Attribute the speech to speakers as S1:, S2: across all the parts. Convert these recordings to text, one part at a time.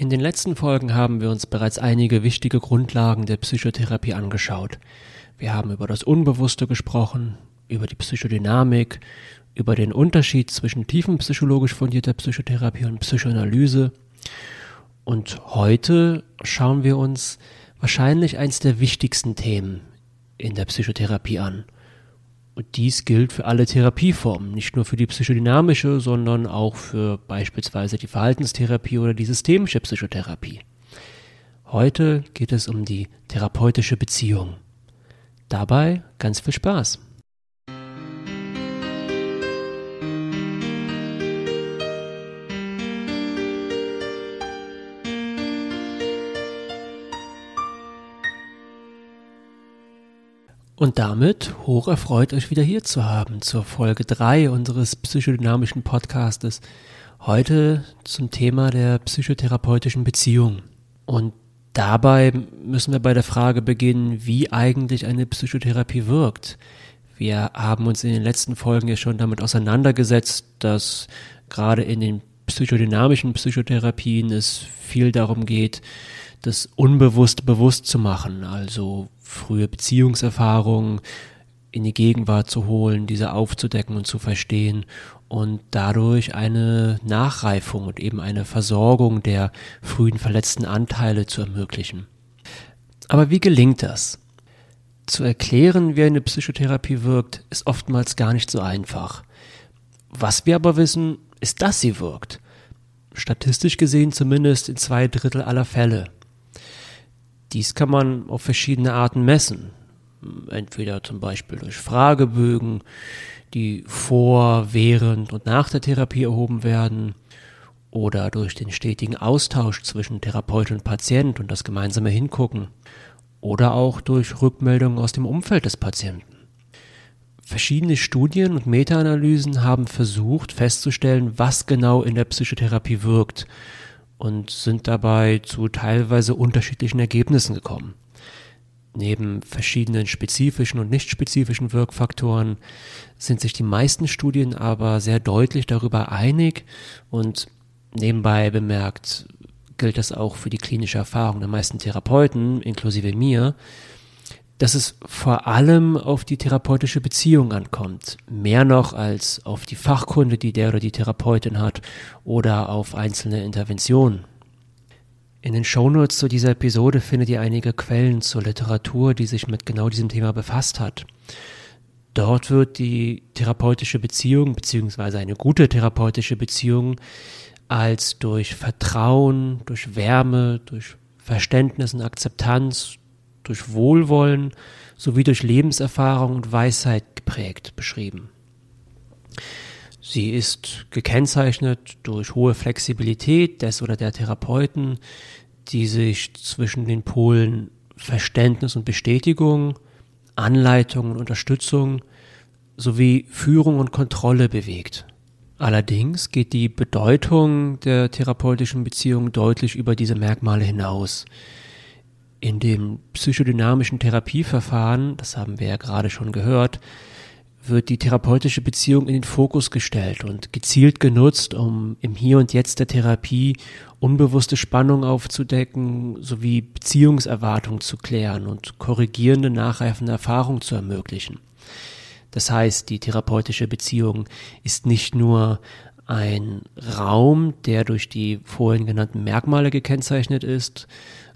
S1: In den letzten Folgen haben wir uns bereits einige wichtige Grundlagen der Psychotherapie angeschaut. Wir haben über das Unbewusste gesprochen, über die Psychodynamik, über den Unterschied zwischen tiefenpsychologisch fundierter Psychotherapie und Psychoanalyse. Und heute schauen wir uns wahrscheinlich eins der wichtigsten Themen in der Psychotherapie an. Und dies gilt für alle Therapieformen, nicht nur für die psychodynamische, sondern auch für beispielsweise die Verhaltenstherapie oder die systemische Psychotherapie. Heute geht es um die therapeutische Beziehung. Dabei ganz viel Spaß. Und damit hoch erfreut, euch wieder hier zu haben zur Folge 3 unseres psychodynamischen Podcastes. Heute zum Thema der psychotherapeutischen Beziehung. Und dabei müssen wir bei der Frage beginnen, wie eigentlich eine Psychotherapie wirkt. Wir haben uns in den letzten Folgen ja schon damit auseinandergesetzt, dass gerade in den psychodynamischen Psychotherapien es viel darum geht, das unbewusst bewusst zu machen, also frühe Beziehungserfahrungen in die Gegenwart zu holen, diese aufzudecken und zu verstehen und dadurch eine Nachreifung und eben eine Versorgung der frühen verletzten Anteile zu ermöglichen. Aber wie gelingt das? Zu erklären, wie eine Psychotherapie wirkt, ist oftmals gar nicht so einfach. Was wir aber wissen, ist, dass sie wirkt. Statistisch gesehen zumindest in zwei Drittel aller Fälle. Dies kann man auf verschiedene Arten messen. Entweder zum Beispiel durch Fragebögen, die vor, während und nach der Therapie erhoben werden, oder durch den stetigen Austausch zwischen Therapeut und Patient und das gemeinsame Hingucken, oder auch durch Rückmeldungen aus dem Umfeld des Patienten. Verschiedene Studien und Meta-Analysen haben versucht festzustellen, was genau in der Psychotherapie wirkt und sind dabei zu teilweise unterschiedlichen Ergebnissen gekommen. Neben verschiedenen spezifischen und nicht spezifischen Wirkfaktoren sind sich die meisten Studien aber sehr deutlich darüber einig und nebenbei bemerkt gilt das auch für die klinische Erfahrung der meisten Therapeuten, inklusive mir, dass es vor allem auf die therapeutische Beziehung ankommt, mehr noch als auf die Fachkunde, die der oder die Therapeutin hat oder auf einzelne Interventionen. In den Shownotes zu dieser Episode findet ihr einige Quellen zur Literatur, die sich mit genau diesem Thema befasst hat. Dort wird die therapeutische Beziehung bzw. eine gute therapeutische Beziehung als durch Vertrauen, durch Wärme, durch Verständnis und Akzeptanz, durch Wohlwollen sowie durch Lebenserfahrung und Weisheit geprägt beschrieben. Sie ist gekennzeichnet durch hohe Flexibilität des oder der Therapeuten, die sich zwischen den Polen Verständnis und Bestätigung, Anleitung und Unterstützung sowie Führung und Kontrolle bewegt. Allerdings geht die Bedeutung der therapeutischen Beziehung deutlich über diese Merkmale hinaus. In dem psychodynamischen Therapieverfahren, das haben wir ja gerade schon gehört, wird die therapeutische Beziehung in den Fokus gestellt und gezielt genutzt, um im Hier und Jetzt der Therapie unbewusste Spannung aufzudecken sowie Beziehungserwartung zu klären und korrigierende, nachreifende Erfahrungen zu ermöglichen. Das heißt, die therapeutische Beziehung ist nicht nur ein Raum, der durch die vorhin genannten Merkmale gekennzeichnet ist,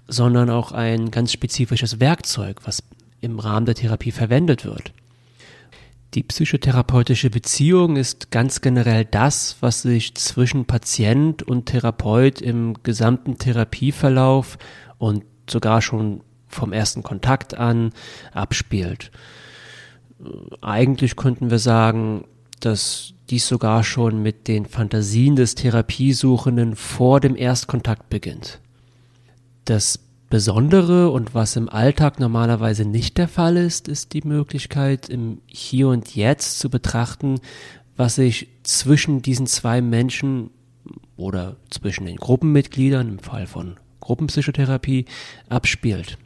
S1: sondern auch ein ganz spezifisches Werkzeug, was im Rahmen der Therapie verwendet wird. Die psychotherapeutische Beziehung ist ganz generell das, was sich zwischen Patient und Therapeut im gesamten Therapieverlauf und sogar schon vom ersten Kontakt an abspielt. Eigentlich könnten wir sagen, dass dies sogar schon mit den Fantasien des Therapiesuchenden vor dem Erstkontakt beginnt. Das Besondere und was im Alltag normalerweise nicht der Fall ist, ist die Möglichkeit, im Hier und Jetzt zu betrachten, was sich zwischen diesen zwei Menschen oder zwischen den Gruppenmitgliedern im Fall von Gruppenpsychotherapie abspielt.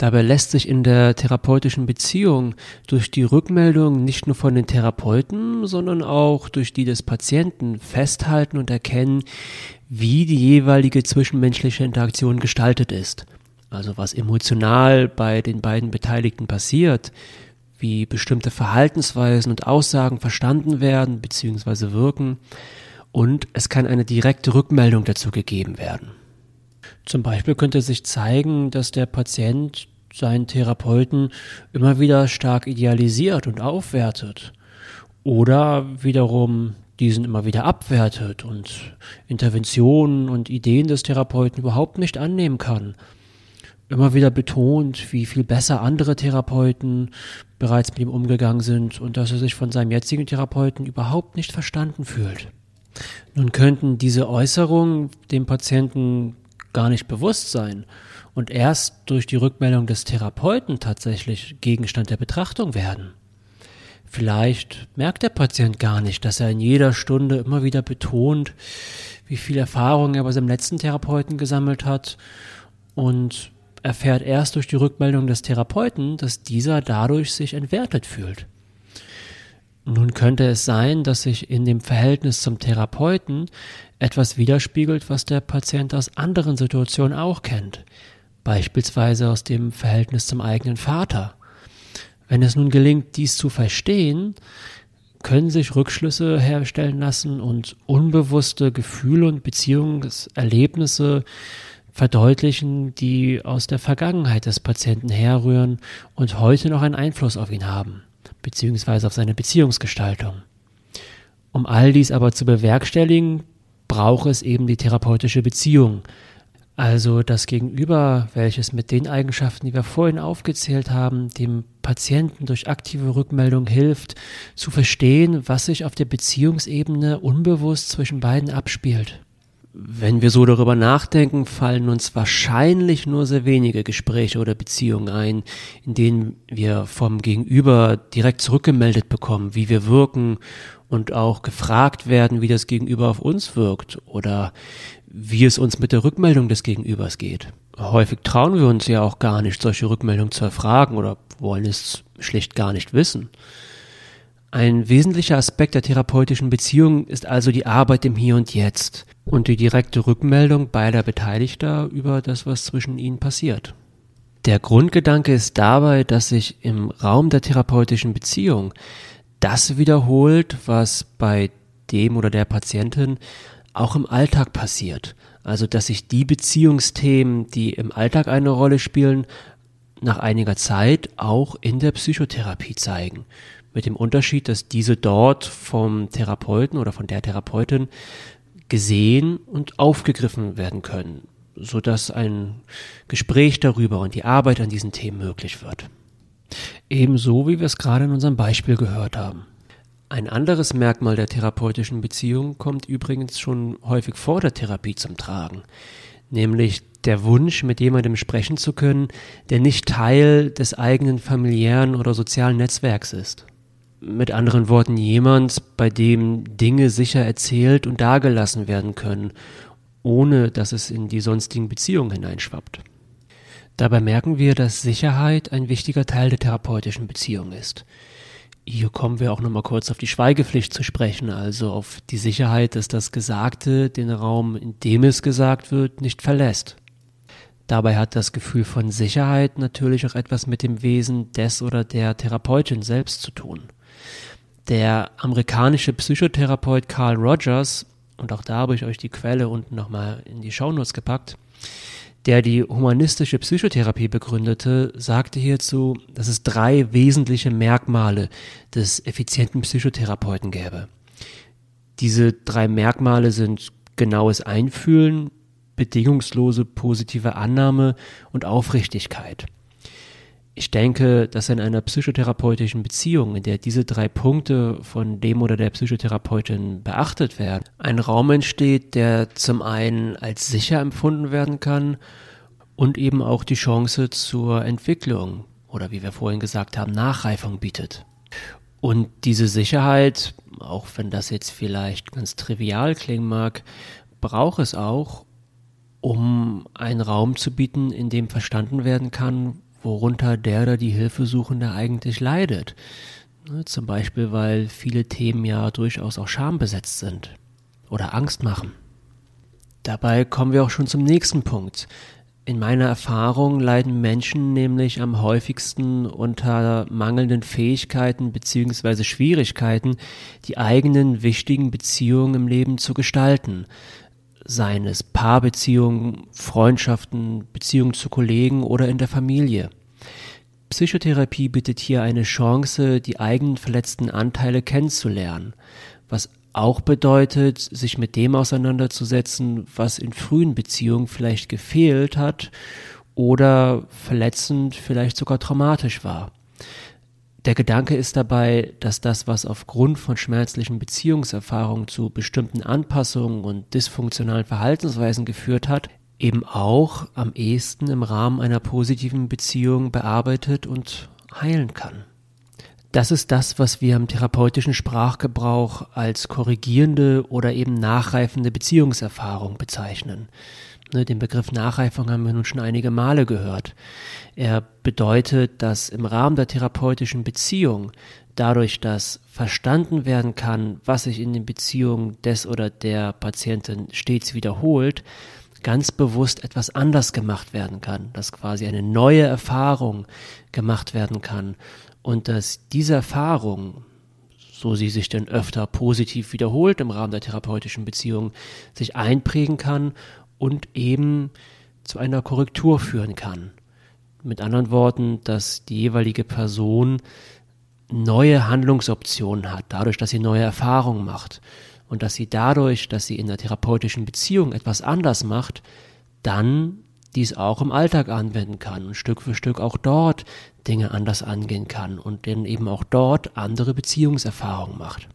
S1: Dabei lässt sich in der therapeutischen Beziehung durch die Rückmeldung nicht nur von den Therapeuten, sondern auch durch die des Patienten festhalten und erkennen, wie die jeweilige zwischenmenschliche Interaktion gestaltet ist. Also was emotional bei den beiden Beteiligten passiert, wie bestimmte Verhaltensweisen und Aussagen verstanden werden bzw. wirken und es kann eine direkte Rückmeldung dazu gegeben werden. Zum Beispiel könnte sich zeigen, dass der Patient seinen Therapeuten immer wieder stark idealisiert und aufwertet oder wiederum diesen immer wieder abwertet und Interventionen und Ideen des Therapeuten überhaupt nicht annehmen kann. Immer wieder betont, wie viel besser andere Therapeuten bereits mit ihm umgegangen sind und dass er sich von seinem jetzigen Therapeuten überhaupt nicht verstanden fühlt. Nun könnten diese Äußerungen dem Patienten gar nicht bewusst sein und erst durch die Rückmeldung des Therapeuten tatsächlich Gegenstand der Betrachtung werden. Vielleicht merkt der Patient gar nicht, dass er in jeder Stunde immer wieder betont, wie viel Erfahrung er bei seinem letzten Therapeuten gesammelt hat und erfährt erst durch die Rückmeldung des Therapeuten, dass dieser dadurch sich entwertet fühlt. Nun könnte es sein, dass sich in dem Verhältnis zum Therapeuten etwas widerspiegelt, was der Patient aus anderen Situationen auch kennt, beispielsweise aus dem Verhältnis zum eigenen Vater. Wenn es nun gelingt, dies zu verstehen, können sich Rückschlüsse herstellen lassen und unbewusste Gefühle und Beziehungserlebnisse verdeutlichen, die aus der Vergangenheit des Patienten herrühren und heute noch einen Einfluss auf ihn haben beziehungsweise auf seine Beziehungsgestaltung. Um all dies aber zu bewerkstelligen, braucht es eben die therapeutische Beziehung, also das Gegenüber, welches mit den Eigenschaften, die wir vorhin aufgezählt haben, dem Patienten durch aktive Rückmeldung hilft, zu verstehen, was sich auf der Beziehungsebene unbewusst zwischen beiden abspielt. Wenn wir so darüber nachdenken, fallen uns wahrscheinlich nur sehr wenige Gespräche oder Beziehungen ein, in denen wir vom Gegenüber direkt zurückgemeldet bekommen, wie wir wirken und auch gefragt werden, wie das Gegenüber auf uns wirkt oder wie es uns mit der Rückmeldung des Gegenübers geht. Häufig trauen wir uns ja auch gar nicht, solche Rückmeldungen zu erfragen oder wollen es schlicht gar nicht wissen. Ein wesentlicher Aspekt der therapeutischen Beziehung ist also die Arbeit im Hier und Jetzt und die direkte Rückmeldung beider Beteiligter über das, was zwischen ihnen passiert. Der Grundgedanke ist dabei, dass sich im Raum der therapeutischen Beziehung das wiederholt, was bei dem oder der Patientin auch im Alltag passiert. Also, dass sich die Beziehungsthemen, die im Alltag eine Rolle spielen, nach einiger Zeit auch in der Psychotherapie zeigen mit dem Unterschied, dass diese dort vom Therapeuten oder von der Therapeutin gesehen und aufgegriffen werden können, sodass ein Gespräch darüber und die Arbeit an diesen Themen möglich wird. Ebenso wie wir es gerade in unserem Beispiel gehört haben. Ein anderes Merkmal der therapeutischen Beziehung kommt übrigens schon häufig vor der Therapie zum Tragen, nämlich der Wunsch, mit jemandem sprechen zu können, der nicht Teil des eigenen familiären oder sozialen Netzwerks ist. Mit anderen Worten, jemand, bei dem Dinge sicher erzählt und dargelassen werden können, ohne dass es in die sonstigen Beziehungen hineinschwappt. Dabei merken wir, dass Sicherheit ein wichtiger Teil der therapeutischen Beziehung ist. Hier kommen wir auch nochmal kurz auf die Schweigepflicht zu sprechen, also auf die Sicherheit, dass das Gesagte den Raum, in dem es gesagt wird, nicht verlässt. Dabei hat das Gefühl von Sicherheit natürlich auch etwas mit dem Wesen des oder der Therapeutin selbst zu tun. Der amerikanische Psychotherapeut Carl Rogers, und auch da habe ich euch die Quelle unten nochmal in die Shownotes gepackt, der die humanistische Psychotherapie begründete, sagte hierzu, dass es drei wesentliche Merkmale des effizienten Psychotherapeuten gäbe. Diese drei Merkmale sind genaues Einfühlen, bedingungslose positive Annahme und Aufrichtigkeit. Ich denke, dass in einer psychotherapeutischen Beziehung, in der diese drei Punkte von dem oder der Psychotherapeutin beachtet werden, ein Raum entsteht, der zum einen als sicher empfunden werden kann und eben auch die Chance zur Entwicklung oder wie wir vorhin gesagt haben, Nachreifung bietet. Und diese Sicherheit, auch wenn das jetzt vielleicht ganz trivial klingen mag, braucht es auch, um einen Raum zu bieten, in dem verstanden werden kann, worunter der oder die Hilfesuchende eigentlich leidet. Ne, zum Beispiel, weil viele Themen ja durchaus auch schambesetzt sind oder Angst machen. Dabei kommen wir auch schon zum nächsten Punkt. In meiner Erfahrung leiden Menschen nämlich am häufigsten unter mangelnden Fähigkeiten bzw. Schwierigkeiten, die eigenen wichtigen Beziehungen im Leben zu gestalten. Seien es Paarbeziehungen, Freundschaften, Beziehungen zu Kollegen oder in der Familie. Psychotherapie bietet hier eine Chance, die eigenen verletzten Anteile kennenzulernen, was auch bedeutet, sich mit dem auseinanderzusetzen, was in frühen Beziehungen vielleicht gefehlt hat oder verletzend, vielleicht sogar traumatisch war. Der Gedanke ist dabei, dass das, was aufgrund von schmerzlichen Beziehungserfahrungen zu bestimmten Anpassungen und dysfunktionalen Verhaltensweisen geführt hat, eben auch am ehesten im Rahmen einer positiven Beziehung bearbeitet und heilen kann. Das ist das, was wir im therapeutischen Sprachgebrauch als korrigierende oder eben nachreifende Beziehungserfahrung bezeichnen. Ne, den Begriff Nachreifung haben wir nun schon einige Male gehört. Er bedeutet, dass im Rahmen der therapeutischen Beziehung dadurch, dass verstanden werden kann, was sich in den Beziehungen des oder der Patientin stets wiederholt, ganz bewusst etwas anders gemacht werden kann, dass quasi eine neue Erfahrung gemacht werden kann und dass diese Erfahrung, so sie sich denn öfter positiv wiederholt im Rahmen der therapeutischen Beziehung, sich einprägen kann und eben zu einer Korrektur führen kann. Mit anderen Worten, dass die jeweilige Person neue Handlungsoptionen hat, dadurch, dass sie neue Erfahrungen macht und dass sie dadurch, dass sie in der therapeutischen Beziehung etwas anders macht, dann dies auch im Alltag anwenden kann und Stück für Stück auch dort Dinge anders angehen kann und dann eben auch dort andere Beziehungserfahrungen macht.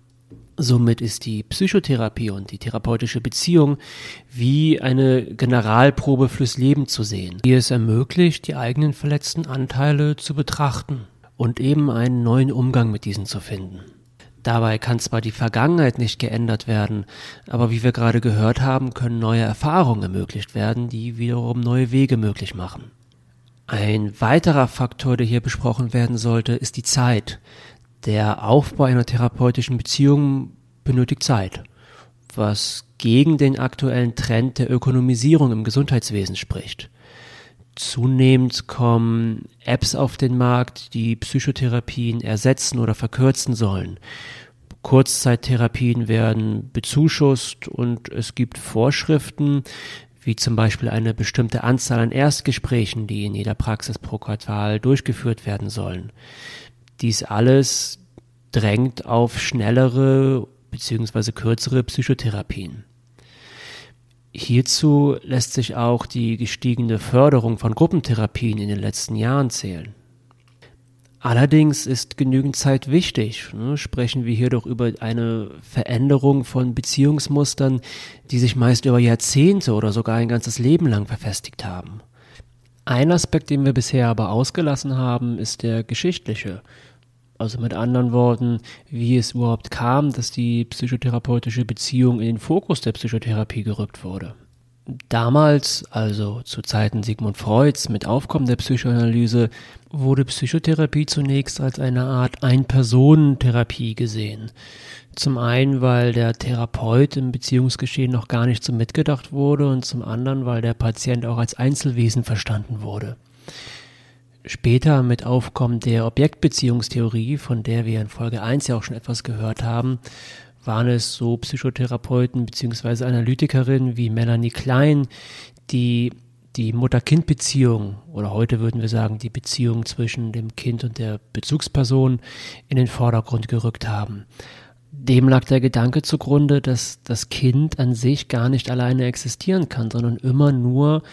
S1: Somit ist die Psychotherapie und die therapeutische Beziehung wie eine Generalprobe fürs Leben zu sehen, die es ermöglicht, die eigenen verletzten Anteile zu betrachten und eben einen neuen Umgang mit diesen zu finden. Dabei kann zwar die Vergangenheit nicht geändert werden, aber wie wir gerade gehört haben, können neue Erfahrungen ermöglicht werden, die wiederum neue Wege möglich machen. Ein weiterer Faktor, der hier besprochen werden sollte, ist die Zeit. Der Aufbau einer therapeutischen Beziehung benötigt Zeit, was gegen den aktuellen Trend der Ökonomisierung im Gesundheitswesen spricht. Zunehmend kommen Apps auf den Markt, die Psychotherapien ersetzen oder verkürzen sollen. Kurzzeittherapien werden bezuschusst und es gibt Vorschriften, wie zum Beispiel eine bestimmte Anzahl an Erstgesprächen, die in jeder Praxis pro Quartal durchgeführt werden sollen. Dies alles drängt auf schnellere bzw. kürzere Psychotherapien. Hierzu lässt sich auch die gestiegene Förderung von Gruppentherapien in den letzten Jahren zählen. Allerdings ist genügend Zeit wichtig. Ne? Sprechen wir hier doch über eine Veränderung von Beziehungsmustern, die sich meist über Jahrzehnte oder sogar ein ganzes Leben lang verfestigt haben. Ein Aspekt, den wir bisher aber ausgelassen haben, ist der geschichtliche. Also mit anderen Worten, wie es überhaupt kam, dass die psychotherapeutische Beziehung in den Fokus der Psychotherapie gerückt wurde. Damals, also zu Zeiten Sigmund Freuds mit Aufkommen der Psychoanalyse, wurde Psychotherapie zunächst als eine Art Ein-Personen-Therapie gesehen. Zum einen, weil der Therapeut im Beziehungsgeschehen noch gar nicht so mitgedacht wurde und zum anderen, weil der Patient auch als Einzelwesen verstanden wurde. Später mit Aufkommen der Objektbeziehungstheorie, von der wir in Folge 1 ja auch schon etwas gehört haben, waren es so Psychotherapeuten bzw. Analytikerinnen wie Melanie Klein, die die Mutter-Kind-Beziehung oder heute würden wir sagen die Beziehung zwischen dem Kind und der Bezugsperson in den Vordergrund gerückt haben. Dem lag der Gedanke zugrunde, dass das Kind an sich gar nicht alleine existieren kann, sondern immer nur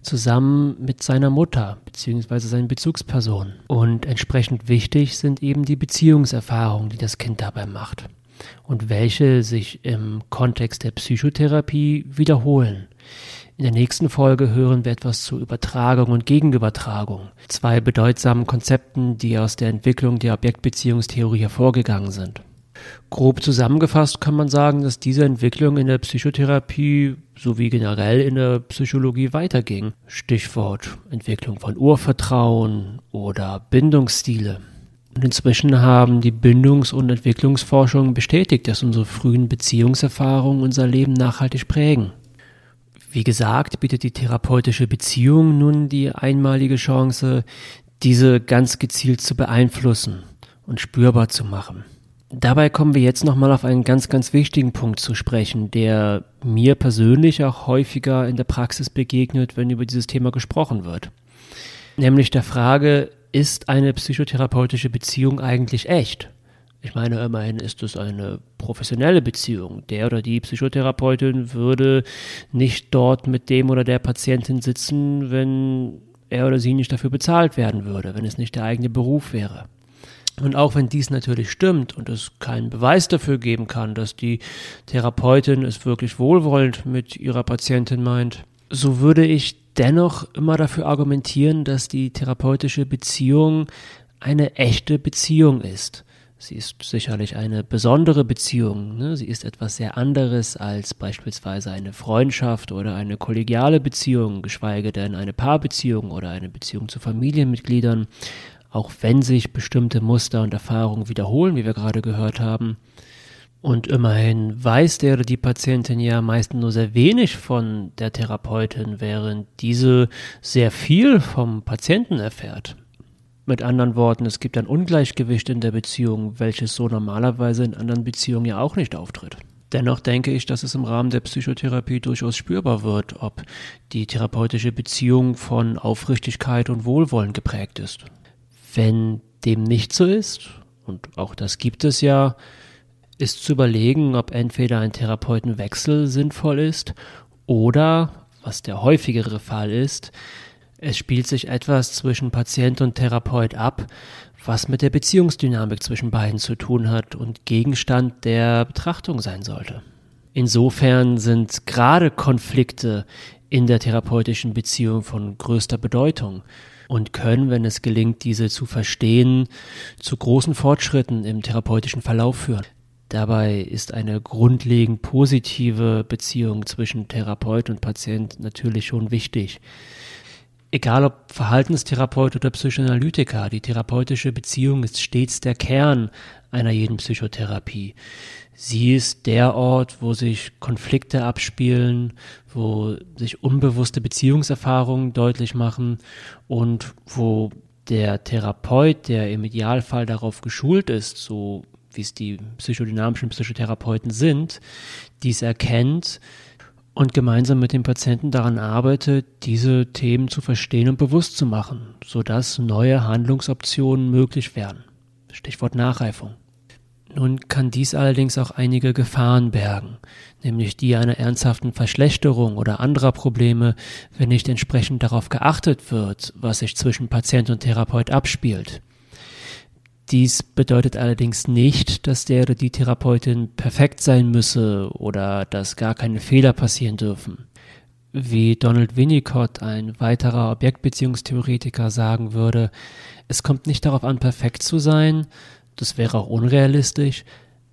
S1: zusammen mit seiner Mutter bzw. seinen Bezugspersonen. Und entsprechend wichtig sind eben die Beziehungserfahrungen, die das Kind dabei macht und welche sich im Kontext der Psychotherapie wiederholen. In der nächsten Folge hören wir etwas zu Übertragung und Gegenübertragung, zwei bedeutsamen Konzepten, die aus der Entwicklung der Objektbeziehungstheorie hervorgegangen sind. Grob zusammengefasst kann man sagen, dass diese Entwicklung in der Psychotherapie sowie generell in der Psychologie weiterging. Stichwort Entwicklung von Urvertrauen oder Bindungsstile. Und inzwischen haben die Bindungs- und Entwicklungsforschungen bestätigt, dass unsere frühen Beziehungserfahrungen unser Leben nachhaltig prägen. Wie gesagt, bietet die therapeutische Beziehung nun die einmalige Chance, diese ganz gezielt zu beeinflussen und spürbar zu machen. Dabei kommen wir jetzt nochmal auf einen ganz, ganz wichtigen Punkt zu sprechen, der mir persönlich auch häufiger in der Praxis begegnet, wenn über dieses Thema gesprochen wird. Nämlich der Frage, ist eine psychotherapeutische Beziehung eigentlich echt? Ich meine, immerhin ist es eine professionelle Beziehung. Der oder die Psychotherapeutin würde nicht dort mit dem oder der Patientin sitzen, wenn er oder sie nicht dafür bezahlt werden würde, wenn es nicht der eigene Beruf wäre. Und auch wenn dies natürlich stimmt und es keinen Beweis dafür geben kann, dass die Therapeutin es wirklich wohlwollend mit ihrer Patientin meint, so würde ich dennoch immer dafür argumentieren, dass die therapeutische Beziehung eine echte Beziehung ist. Sie ist sicherlich eine besondere Beziehung. Ne? Sie ist etwas sehr anderes als beispielsweise eine Freundschaft oder eine kollegiale Beziehung, geschweige denn eine Paarbeziehung oder eine Beziehung zu Familienmitgliedern. Auch wenn sich bestimmte Muster und Erfahrungen wiederholen, wie wir gerade gehört haben. Und immerhin weiß der oder die Patientin ja meist nur sehr wenig von der Therapeutin, während diese sehr viel vom Patienten erfährt. Mit anderen Worten, es gibt ein Ungleichgewicht in der Beziehung, welches so normalerweise in anderen Beziehungen ja auch nicht auftritt. Dennoch denke ich, dass es im Rahmen der Psychotherapie durchaus spürbar wird, ob die therapeutische Beziehung von Aufrichtigkeit und Wohlwollen geprägt ist. Wenn dem nicht so ist, und auch das gibt es ja, ist zu überlegen, ob entweder ein Therapeutenwechsel sinnvoll ist oder, was der häufigere Fall ist, es spielt sich etwas zwischen Patient und Therapeut ab, was mit der Beziehungsdynamik zwischen beiden zu tun hat und Gegenstand der Betrachtung sein sollte. Insofern sind gerade Konflikte in der therapeutischen Beziehung von größter Bedeutung und können, wenn es gelingt, diese zu verstehen, zu großen Fortschritten im therapeutischen Verlauf führen. Dabei ist eine grundlegend positive Beziehung zwischen Therapeut und Patient natürlich schon wichtig. Egal ob Verhaltenstherapeut oder Psychoanalytiker, die therapeutische Beziehung ist stets der Kern einer jeden Psychotherapie. Sie ist der Ort, wo sich Konflikte abspielen, wo sich unbewusste Beziehungserfahrungen deutlich machen und wo der Therapeut, der im Idealfall darauf geschult ist, so wie es die psychodynamischen Psychotherapeuten sind, dies erkennt und gemeinsam mit dem Patienten daran arbeitet, diese Themen zu verstehen und bewusst zu machen, sodass neue Handlungsoptionen möglich werden. Stichwort Nachreifung. Nun kann dies allerdings auch einige Gefahren bergen, nämlich die einer ernsthaften Verschlechterung oder anderer Probleme, wenn nicht entsprechend darauf geachtet wird, was sich zwischen Patient und Therapeut abspielt. Dies bedeutet allerdings nicht, dass der oder die Therapeutin perfekt sein müsse oder dass gar keine Fehler passieren dürfen. Wie Donald Winnicott, ein weiterer Objektbeziehungstheoretiker, sagen würde, es kommt nicht darauf an, perfekt zu sein, das wäre auch unrealistisch,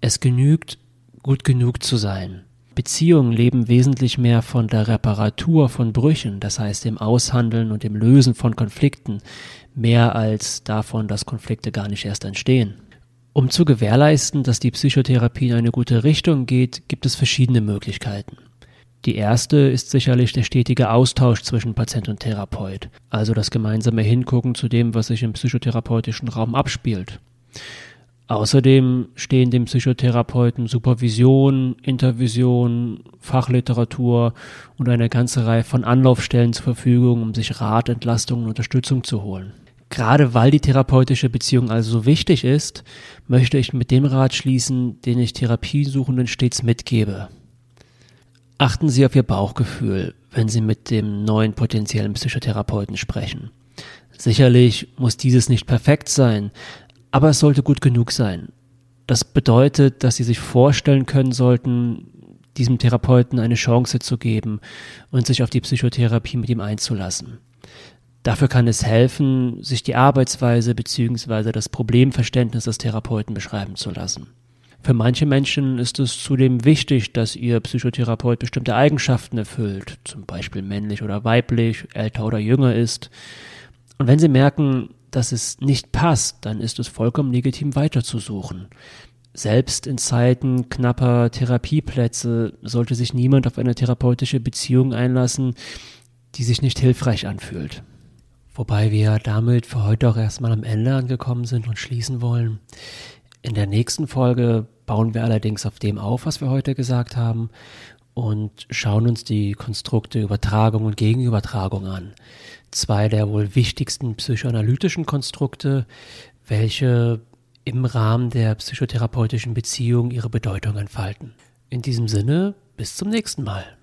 S1: es genügt, gut genug zu sein. Beziehungen leben wesentlich mehr von der Reparatur von Brüchen, das heißt dem Aushandeln und dem Lösen von Konflikten, mehr als davon, dass Konflikte gar nicht erst entstehen. Um zu gewährleisten, dass die Psychotherapie in eine gute Richtung geht, gibt es verschiedene Möglichkeiten. Die erste ist sicherlich der stetige Austausch zwischen Patient und Therapeut, also das gemeinsame Hingucken zu dem, was sich im psychotherapeutischen Raum abspielt. Außerdem stehen dem Psychotherapeuten Supervision, Intervision, Fachliteratur und eine ganze Reihe von Anlaufstellen zur Verfügung, um sich Rat, Entlastung und Unterstützung zu holen. Gerade weil die therapeutische Beziehung also so wichtig ist, möchte ich mit dem Rat schließen, den ich Therapiesuchenden stets mitgebe. Achten Sie auf Ihr Bauchgefühl, wenn Sie mit dem neuen potenziellen Psychotherapeuten sprechen. Sicherlich muss dieses nicht perfekt sein, aber es sollte gut genug sein. Das bedeutet, dass Sie sich vorstellen können sollten, diesem Therapeuten eine Chance zu geben und sich auf die Psychotherapie mit ihm einzulassen. Dafür kann es helfen, sich die Arbeitsweise bzw. das Problemverständnis des Therapeuten beschreiben zu lassen. Für manche Menschen ist es zudem wichtig, dass ihr Psychotherapeut bestimmte Eigenschaften erfüllt, zum Beispiel männlich oder weiblich, älter oder jünger ist. Und wenn sie merken, dass es nicht passt, dann ist es vollkommen legitim weiterzusuchen. Selbst in Zeiten knapper Therapieplätze sollte sich niemand auf eine therapeutische Beziehung einlassen, die sich nicht hilfreich anfühlt. Wobei wir damit für heute auch erstmal am Ende angekommen sind und schließen wollen. In der nächsten Folge bauen wir allerdings auf dem auf, was wir heute gesagt haben und schauen uns die Konstrukte Übertragung und Gegenübertragung an. Zwei der wohl wichtigsten psychoanalytischen Konstrukte, welche im Rahmen der psychotherapeutischen Beziehung ihre Bedeutung entfalten. In diesem Sinne, bis zum nächsten Mal.